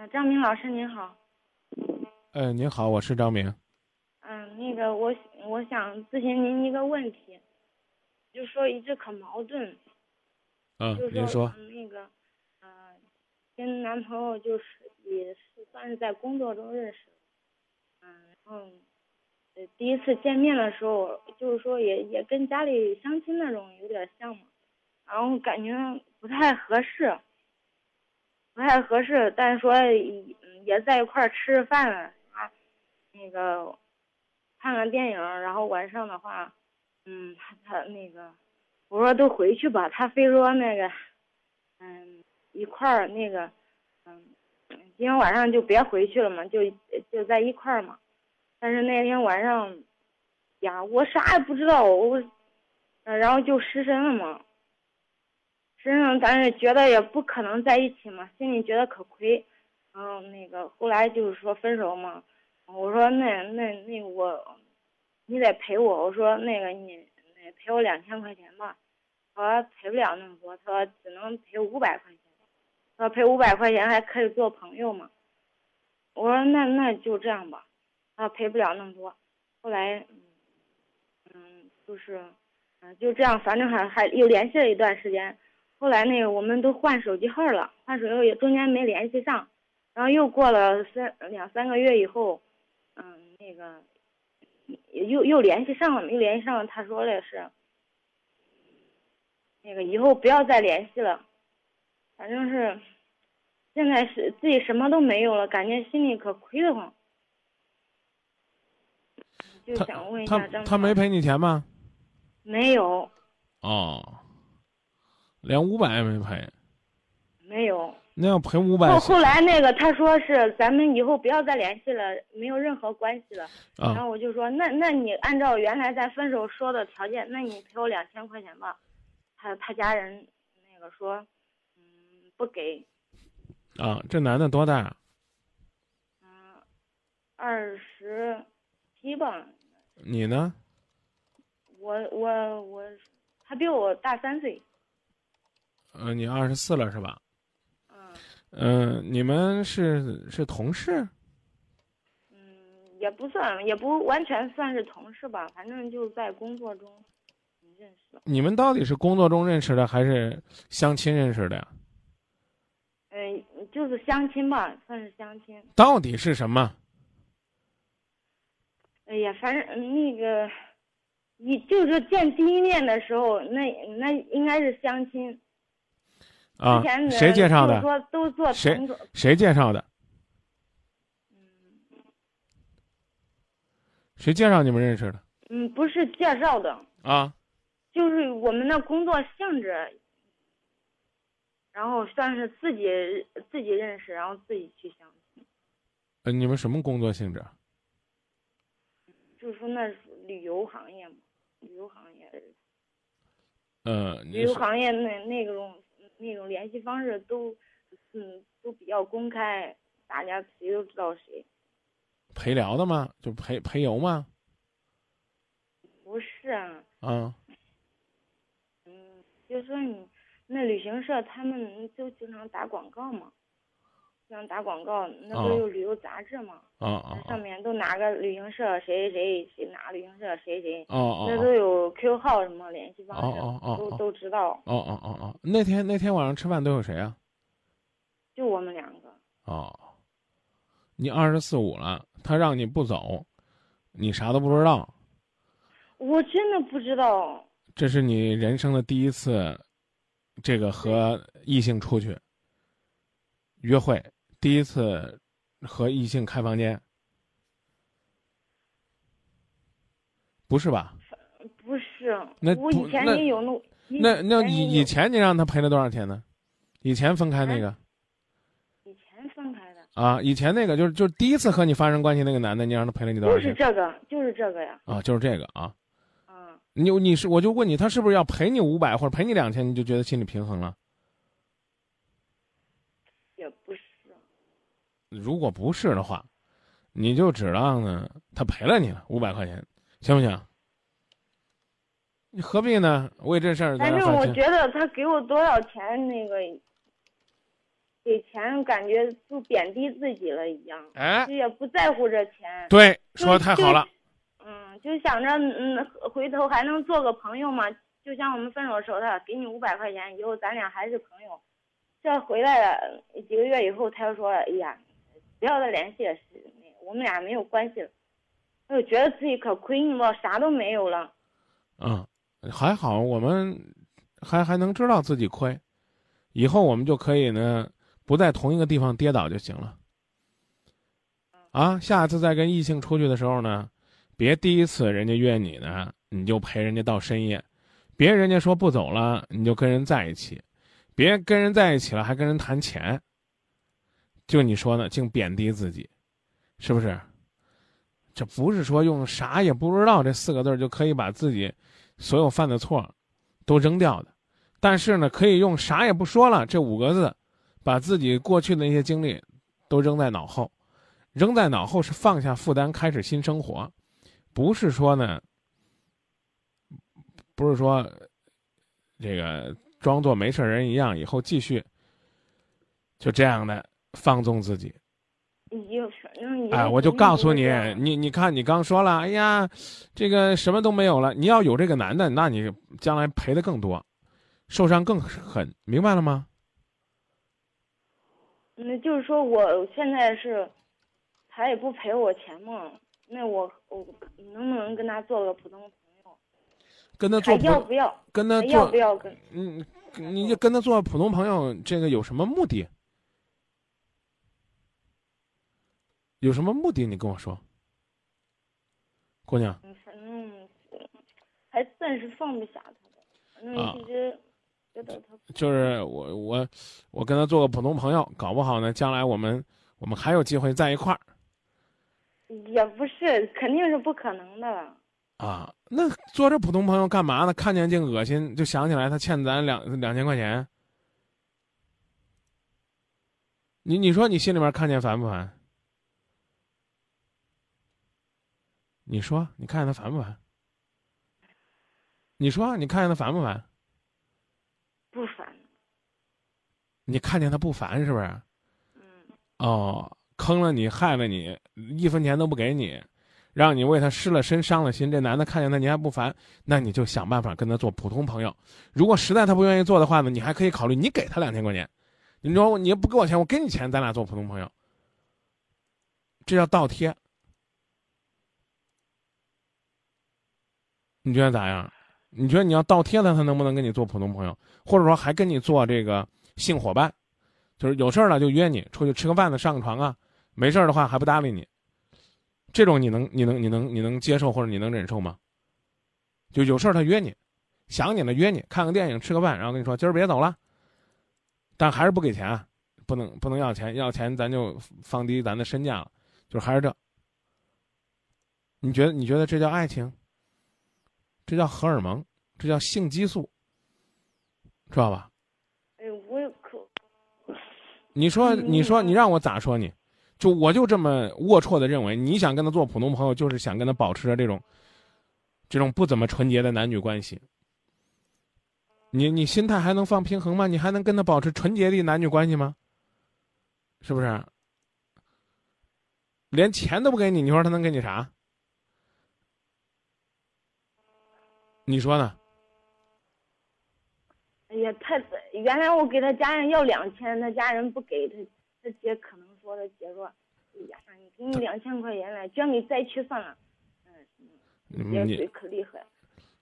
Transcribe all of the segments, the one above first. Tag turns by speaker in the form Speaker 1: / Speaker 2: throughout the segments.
Speaker 1: 嗯，张明老师您好。
Speaker 2: 哎，您好，我是张明。
Speaker 1: 嗯，那个我我想咨询您一个问题，就说一直可矛盾。
Speaker 2: 嗯，
Speaker 1: 就
Speaker 2: 您说。
Speaker 1: 那个，嗯，跟男朋友就是也是算是在工作中认识。嗯，然后，呃，第一次见面的时候，就是说也也跟家里相亲那种有点像嘛，然后感觉不太合适。不太合适，但是说也在一块儿吃饭啊，那个看看电影，然后晚上的话，嗯，他他那个，我说都回去吧，他非说那个，嗯，一块儿那个，嗯，今天晚上就别回去了嘛，就就在一块儿嘛。但是那天晚上，呀，我啥也不知道，我，然后就失身了嘛。身上，但是觉得也不可能在一起嘛，心里觉得可亏，然后那个后来就是说分手嘛，我说那那那我，你得赔我，我说那个你那赔我两千块钱吧，他说赔不了那么多，他说只能赔五百块钱，他说赔五百块钱还可以做朋友嘛，我说那那就这样吧，他说赔不了那么多，后来，嗯，就是，嗯就这样，反正还还又联系了一段时间。后来那个我们都换手机号了，换手机号也中间没联系上，然后又过了三两三个月以后，嗯，那个又又联系上了，没联系上，他说的是，那个以后不要再联系了，反正是，现在是自己什么都没有了，感觉心里可亏得慌，就想问一下
Speaker 2: 他他没赔你钱吗？
Speaker 1: 没有。
Speaker 2: 哦。连五百也没赔，
Speaker 1: 没有。
Speaker 2: 那要赔五百。
Speaker 1: 后后来那个他说是咱们以后不要再联系了，没有任何关系了。然后我就说那那你按照原来咱分手说的条件，那你赔我两千块钱吧。他他家人那个说，嗯，不给。
Speaker 2: 啊，这男的多大？
Speaker 1: 嗯，二十七吧。
Speaker 2: 你呢？
Speaker 1: 我我我，他比我大三岁。
Speaker 2: 嗯，你二十四了是吧？
Speaker 1: 嗯。
Speaker 2: 嗯，你们是是同事？
Speaker 1: 嗯，也不算，也不完全算是同事吧，反正就在工作中认识。
Speaker 2: 你们到底是工作中认识的，还是相亲认识的呀？
Speaker 1: 嗯，就是相亲吧，算是相亲。
Speaker 2: 到底是什么？
Speaker 1: 哎呀，反正那个，你就是见第一面的时候，那那应该是相亲。
Speaker 2: 啊，谁介绍的？
Speaker 1: 都做
Speaker 2: 谁谁介绍的？谁介绍你们认识的？
Speaker 1: 嗯，不是介绍的
Speaker 2: 啊，
Speaker 1: 就是我们的工作性质，然后算是自己自己认识，然后自己去相亲。
Speaker 2: 呃，你们什么工作性质？
Speaker 1: 就是说那旅游行业嘛，旅游行业。
Speaker 2: 呃，
Speaker 1: 旅游行业那那种。那种联系方式都，嗯，都比较公开，大家谁都知道谁。
Speaker 2: 陪聊的吗？就陪陪游吗？
Speaker 1: 不是啊。
Speaker 2: 啊。
Speaker 1: 嗯，就说你那旅行社，他们就经常打广告嘛，经常打广告，那不有旅游杂志吗？
Speaker 2: 啊啊。
Speaker 1: 上面都哪个旅行社谁谁谁哪旅行社谁谁。
Speaker 2: 哦哦。
Speaker 1: 那都有 Q 号什么联系方式。
Speaker 2: 哦哦
Speaker 1: 哦。都都知道。
Speaker 2: 哦哦哦哦，那天那天晚上吃饭都有谁啊？
Speaker 1: 就我们两个。
Speaker 2: 哦。你二十四五了，他让你不走，你啥都不知道。
Speaker 1: 我真的不知道。
Speaker 2: 这是你人生的第一次，这个和异性出去约会，第一次和异性开房间，不是吧？
Speaker 1: 不是。
Speaker 2: 那
Speaker 1: 我以前也有那
Speaker 2: 那那以以前你让他赔了多少钱呢？以前分开那个。以前分开的啊，以前那个就是就是第一次和你发生关系那个男的，你让他赔了你多少
Speaker 1: 钱？就是这个，就是这个呀。
Speaker 2: 啊，就是这个啊。
Speaker 1: 啊。
Speaker 2: 你你是我就问你，他是不是要赔你五百或者赔你两千，你就觉得心里平衡了？
Speaker 1: 也不是。
Speaker 2: 如果不是的话，你就指望呢他赔了你了五百块钱，行不行？你何必呢？为这事儿。
Speaker 1: 反正我觉得他给我多少钱那个。给钱感觉就贬低自己了一样，
Speaker 2: 哎
Speaker 1: 就，也不在乎这钱。
Speaker 2: 对，说的太好了。
Speaker 1: 嗯，就想着嗯，回头还能做个朋友嘛。就像我们分手的时候，他给你五百块钱，以后咱俩还是朋友。这回来了几个月以后，他又说：“哎呀，不要再联系了，是我们俩没有关系了。”我就觉得自己可亏，你知道，啥都没有了。
Speaker 2: 嗯，还好我们还还能知道自己亏，以后我们就可以呢不在同一个地方跌倒就行了。啊，下次再跟异性出去的时候呢，别第一次人家约你呢，你就陪人家到深夜，别人家说不走了，你就跟人在一起，别跟人在一起了还跟人谈钱。就你说的，净贬低自己，是不是？这不是说用啥也不知道这四个字就可以把自己所有犯的错都扔掉的，但是呢，可以用啥也不说了这五个字，把自己过去的那些经历都扔在脑后，扔在脑后是放下负担，开始新生活，不是说呢，不是说这个装作没事人一样，以后继续就这样的放纵自己。
Speaker 1: 以后反正以后
Speaker 2: 哎，我就告诉你你你看，你刚说了，哎呀，这个什么都没有了。你要有这个男的，那你将来赔的更多，受伤更狠，明白了吗？
Speaker 1: 那就是说我现在是，他也不赔我钱嘛，那我我能不能跟他做个普通朋友？
Speaker 2: 跟他做，
Speaker 1: 要不要？
Speaker 2: 跟他
Speaker 1: 还要
Speaker 2: 做
Speaker 1: 不，要跟？
Speaker 2: 嗯，你就跟他做普通朋友，这个有什么目的？有什么目的？你跟我说，姑娘。
Speaker 1: 嗯，反正还暂时放不下他的，反正
Speaker 2: 啊
Speaker 1: 一直觉得他
Speaker 2: 就是我我我跟他做个普通朋友，搞不好呢，将来我们我们还有机会在一块儿
Speaker 1: 也不是，肯定是不可能的。
Speaker 2: 啊。那做这普通朋友干嘛呢？看见净恶心，就想起来他欠咱两两千块钱。你你说你心里面看见烦不烦？你说你看见他烦不烦？你说你看见他烦不烦？
Speaker 1: 不烦，
Speaker 2: 你看见他不烦是不是？
Speaker 1: 嗯，
Speaker 2: 哦，坑了你，害了你，一分钱都不给你，让你为他失了身、伤了心。这男的看见他你还不烦，那你就想办法跟他做普通朋友。如果实在他不愿意做的话呢，你还可以考虑你给他两千块钱。你说你也不给我钱，我给你钱，咱俩做普通朋友。这叫倒贴。你觉得咋样？你觉得你要倒贴他，他能不能跟你做普通朋友？或者说还跟你做这个性伙伴？就是有事儿了就约你出去吃个饭的，上个床啊，没事儿的话还不搭理你，这种你能你能你能你能接受或者你能忍受吗？就有事儿他约你，想你了约你看个电影吃个饭，然后跟你说今儿别走了，但还是不给钱，不能不能要钱，要钱咱就放低咱的身价了，就是还是这。你觉得你觉得这叫爱情？这叫荷尔蒙，这叫性激素，知道吧？
Speaker 1: 哎，我也可，
Speaker 2: 你说，
Speaker 1: 嗯
Speaker 2: 你说，你让我咋说你？就我就这么龌龊的认为，你想跟他做普通朋友，就是想跟他保持着这种，这种不怎么纯洁的男女关系。你你心态还能放平衡吗？你还能跟他保持纯洁的男女关系吗？是不是？连钱都不给你，你说他能给你啥？你说呢？
Speaker 1: 哎呀，他原来我给他家人要两千，他家人不给他，他姐可能说他姐说，哎呀，你给你两千块钱来，捐给灾区算了。嗯，姐
Speaker 2: 你
Speaker 1: 嘴可厉害。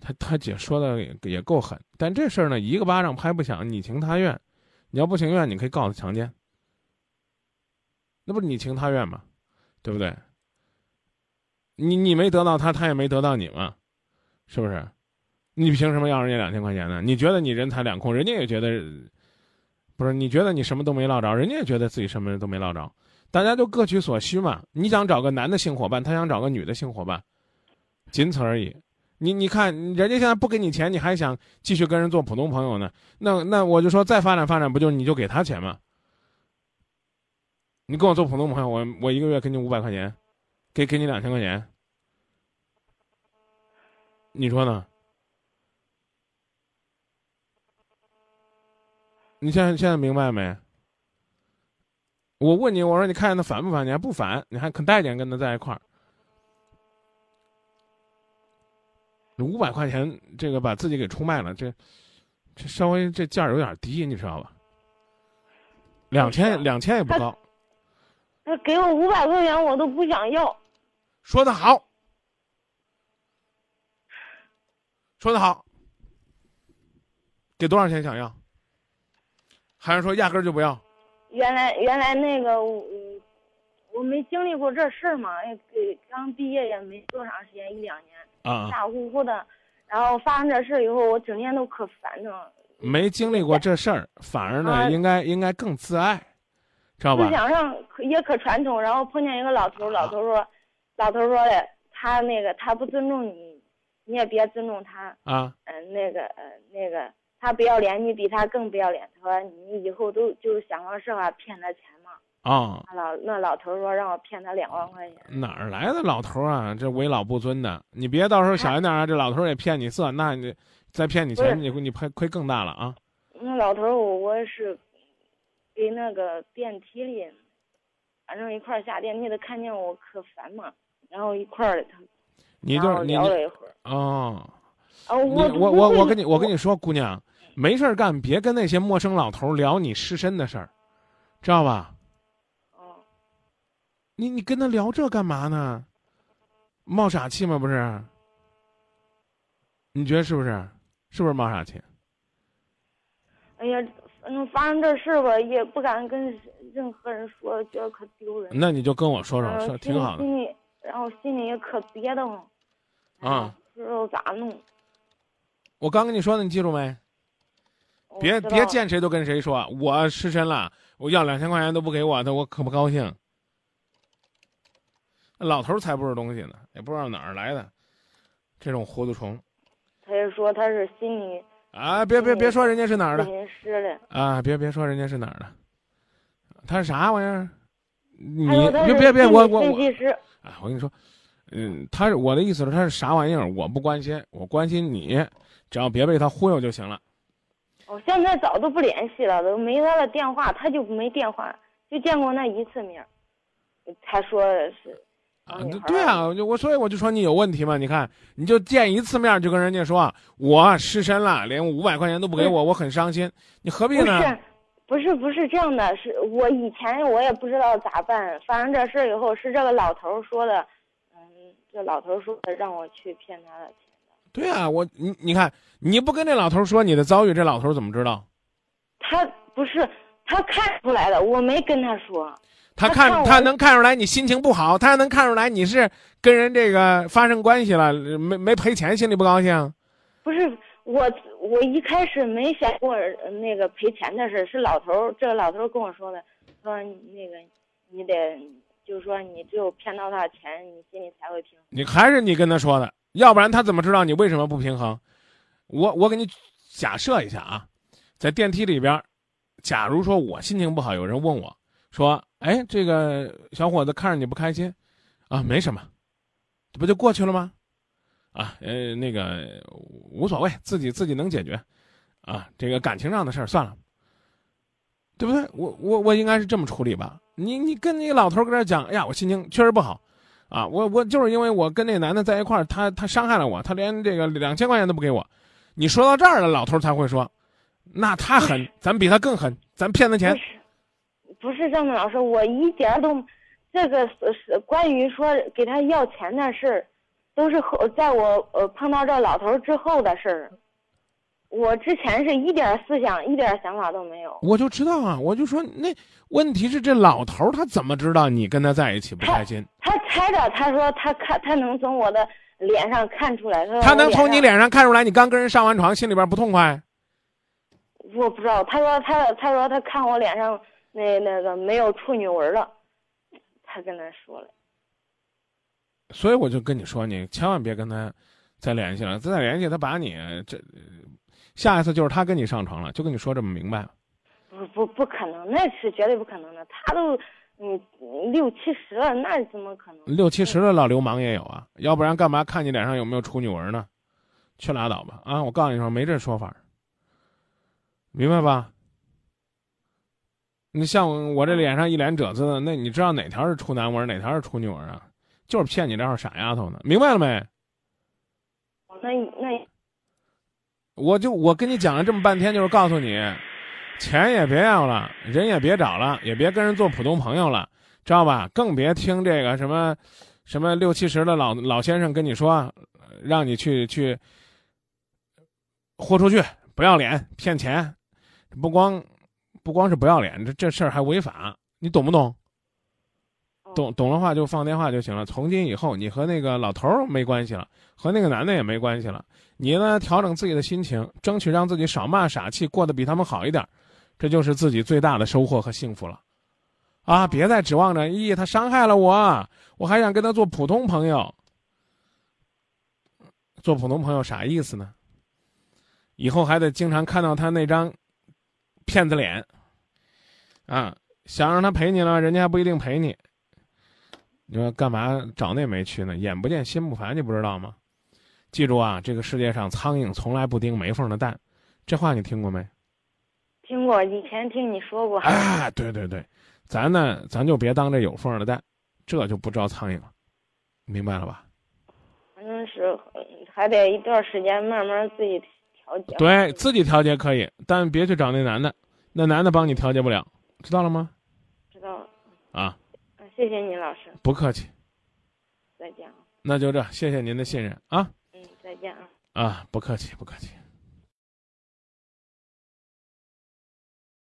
Speaker 2: 他他姐说的也也够狠，但这事儿呢，一个巴掌拍不响，你情他愿。你要不情愿，你可以告他强奸，那不是你情他愿吗？对不对？你你没得到他，他也没得到你嘛，是不是？你凭什么要人家两千块钱呢？你觉得你人财两空，人家也觉得，不是？你觉得你什么都没落着，人家也觉得自己什么都没落着，大家就各取所需嘛。你想找个男的性伙伴，他想找个女的性伙伴，仅此而已。你你看，人家现在不给你钱，你还想继续跟人做普通朋友呢？那那我就说，再发展发展，不就你就给他钱吗？你跟我做普通朋友，我我一个月给你五百块钱，给给你两千块钱，你说呢？你现在现在明白没？我问你，我说你看见他烦不烦？你还不烦，你还肯待见跟他在一块儿。五百块钱，这个把自己给出卖了，这这稍微这价儿有点低，你知道吧？两千两千也不高。
Speaker 1: 他给我五百块钱，我都不想要。
Speaker 2: 说的好，说的好。给多少钱想要？还是说压根儿就不要？
Speaker 1: 原来原来那个我我没经历过这事儿嘛，刚毕业也没多长时间，一两年。
Speaker 2: 啊，
Speaker 1: 傻乎乎的，然后发生这事以后，我整天都可烦着。
Speaker 2: 没经历过这事儿，反而呢，应该应该更自爱，知道吧？
Speaker 1: 思想上也可传统，然后碰见一个老头，老头说，老头说的，他那个他不尊重你，你也别尊重他。
Speaker 2: 啊。
Speaker 1: 嗯，那个呃那个他不要脸，你比他更不要脸。他说你以后都就是想方设法骗他钱嘛。
Speaker 2: 啊，
Speaker 1: 老那老头说让我骗他两万块钱，
Speaker 2: 哪儿来的老头啊？这为老不尊的，你别到时候小心点啊！这老头也骗你色，那你再骗你钱，你你亏亏更大了啊！
Speaker 1: 那老头我我是给那个电梯里，反正一块下电梯，的看见我可烦嘛，然后一块儿他，
Speaker 2: 你就
Speaker 1: 聊了一会儿
Speaker 2: 哦，
Speaker 1: 哦，我
Speaker 2: 我我我跟你我跟你说，姑娘，没事干，别跟那些陌生老头聊你失身的事儿，知道吧？哦你你跟他聊这干嘛呢？冒傻气吗？不是？你觉得是不是？是不是冒傻气？
Speaker 1: 哎呀，反正发生这事吧，也不敢跟任何人说，觉得可丢人。
Speaker 2: 那你就跟我说说，说挺好的。
Speaker 1: 心里，然后心里也可憋得慌。
Speaker 2: 啊。
Speaker 1: 不知道咋弄。
Speaker 2: 我刚跟你说的，你记住没？别别见谁都跟谁说，我失身了，我要两千块钱都不给我，那我可不高兴。老头才不是东西呢，也不知道哪儿来的这种糊涂虫。
Speaker 1: 他就说他是心理
Speaker 2: 啊，别别别说人家是哪儿的
Speaker 1: 师
Speaker 2: 啊，别别说人家是哪儿的，他是啥玩意儿？你别别别我我我啊，我跟你说，嗯，他是我的意思是他是啥玩意儿？我不关心，我关心你，只要别被他忽悠就行了。
Speaker 1: 我现在早都不联系了，都没他的电话，他就没电话，就见过那一次面，他说是。
Speaker 2: 啊，对啊，我就我所以我就说你有问题嘛？你看，你就见一次面就跟人家说我失身了，连五百块钱都不给我，我很伤心。你何必
Speaker 1: 呢？不是，不是，不是这样的，是我以前我也不知道咋办。发生这事以后，是这个老头说的，嗯，这老头说的让我去骗他的钱的。
Speaker 2: 对啊，我你你看，你不跟这老头说你的遭遇，这老头怎么知道？
Speaker 1: 他不是他看出来的，我没跟他说。
Speaker 2: 他看他能看出来你心情不好，他能看出来你是跟人这个发生关系了，没没赔钱，心里不高兴。
Speaker 1: 不是我，我一开始没想过那个赔钱的事，是老头这个老头跟我说的，说那个你得，就是说你只有骗到他钱，你心里才会平衡。
Speaker 2: 你还是你跟他说的，要不然他怎么知道你为什么不平衡？我我给你假设一下啊，在电梯里边，假如说我心情不好，有人问我。说，哎，这个小伙子看着你不开心，啊，没什么，这不就过去了吗？啊，呃，那个无所谓，自己自己能解决，啊，这个感情上的事儿算了，对不对？我我我应该是这么处理吧？你你跟那老头搁这讲，哎呀，我心情确实不好，啊，我我就是因为我跟那男的在一块儿，他他伤害了我，他连这个两千块钱都不给我。你说到这儿了，老头才会说，那他狠，咱比他更狠，咱骗他钱。
Speaker 1: 不是这么老师，我一点都，这个是是关于说给他要钱的事儿，都是后在我呃碰到这老头之后的事儿。我之前是一点思想、一点想法都没有。
Speaker 2: 我就知道啊，我就说那问题是这老头他怎么知道你跟他在一起不开心？
Speaker 1: 他猜着，他说他看他能从我的脸上看出来。
Speaker 2: 他能从你脸上看出来你刚跟人上完床，心里边不痛快？
Speaker 1: 我不知道，他说他他说他看我脸上。那那个没有处女纹了，他跟他说了，
Speaker 2: 所以我就跟你说，你千万别跟他再联系了，再联系他把你这下一次就是他跟你上床了，就跟你说这么明白了。
Speaker 1: 不不不可能，那是绝对不可能的。他都嗯六七十了，那怎么可能？
Speaker 2: 六七十的老流氓也有啊，要不然干嘛看你脸上有没有处女纹呢？去拉倒吧啊！我告诉你说，没这说法，明白吧？你像我这脸上一脸褶子的，那你知道哪条是处男纹，哪条是处女纹啊？就是骗你这号傻丫头呢，明白了没？
Speaker 1: 那那
Speaker 2: 我就我跟你讲了这么半天，就是告诉你，钱也别要了，人也别找了，也别跟人做普通朋友了，知道吧？更别听这个什么，什么六七十的老老先生跟你说，让你去去豁出去，不要脸，骗钱，不光不光是不要脸，这这事儿还违法，你懂不懂？懂懂的话就放电话就行了。从今以后，你和那个老头儿没关系了，和那个男的也没关系了。你呢，调整自己的心情，争取让自己少骂傻气，过得比他们好一点，这就是自己最大的收获和幸福了。啊，别再指望着，咦，他伤害了我，我还想跟他做普通朋友。做普通朋友啥意思呢？以后还得经常看到他那张骗子脸。啊，想让他陪你了，人家还不一定陪你。你说干嘛找那没去呢？眼不见心不烦，你不知道吗？记住啊，这个世界上苍蝇从来不叮没缝的蛋，这话你听过没？
Speaker 1: 听过，以前听你说过。
Speaker 2: 啊，对对对，咱呢，咱就别当这有缝的蛋，这就不招苍蝇了，明白了吧？
Speaker 1: 反正是还得一段时间慢慢自己调节。
Speaker 2: 对自己调节可以，但别去找那男的，那男的帮你调节不了，知道了吗？
Speaker 1: 知道了。
Speaker 2: 啊。
Speaker 1: 谢谢您，老师。
Speaker 2: 不客气。
Speaker 1: 再见啊。
Speaker 2: 那就这，谢谢您的信任啊。
Speaker 1: 嗯，再见啊。
Speaker 2: 啊，不客气，不客气。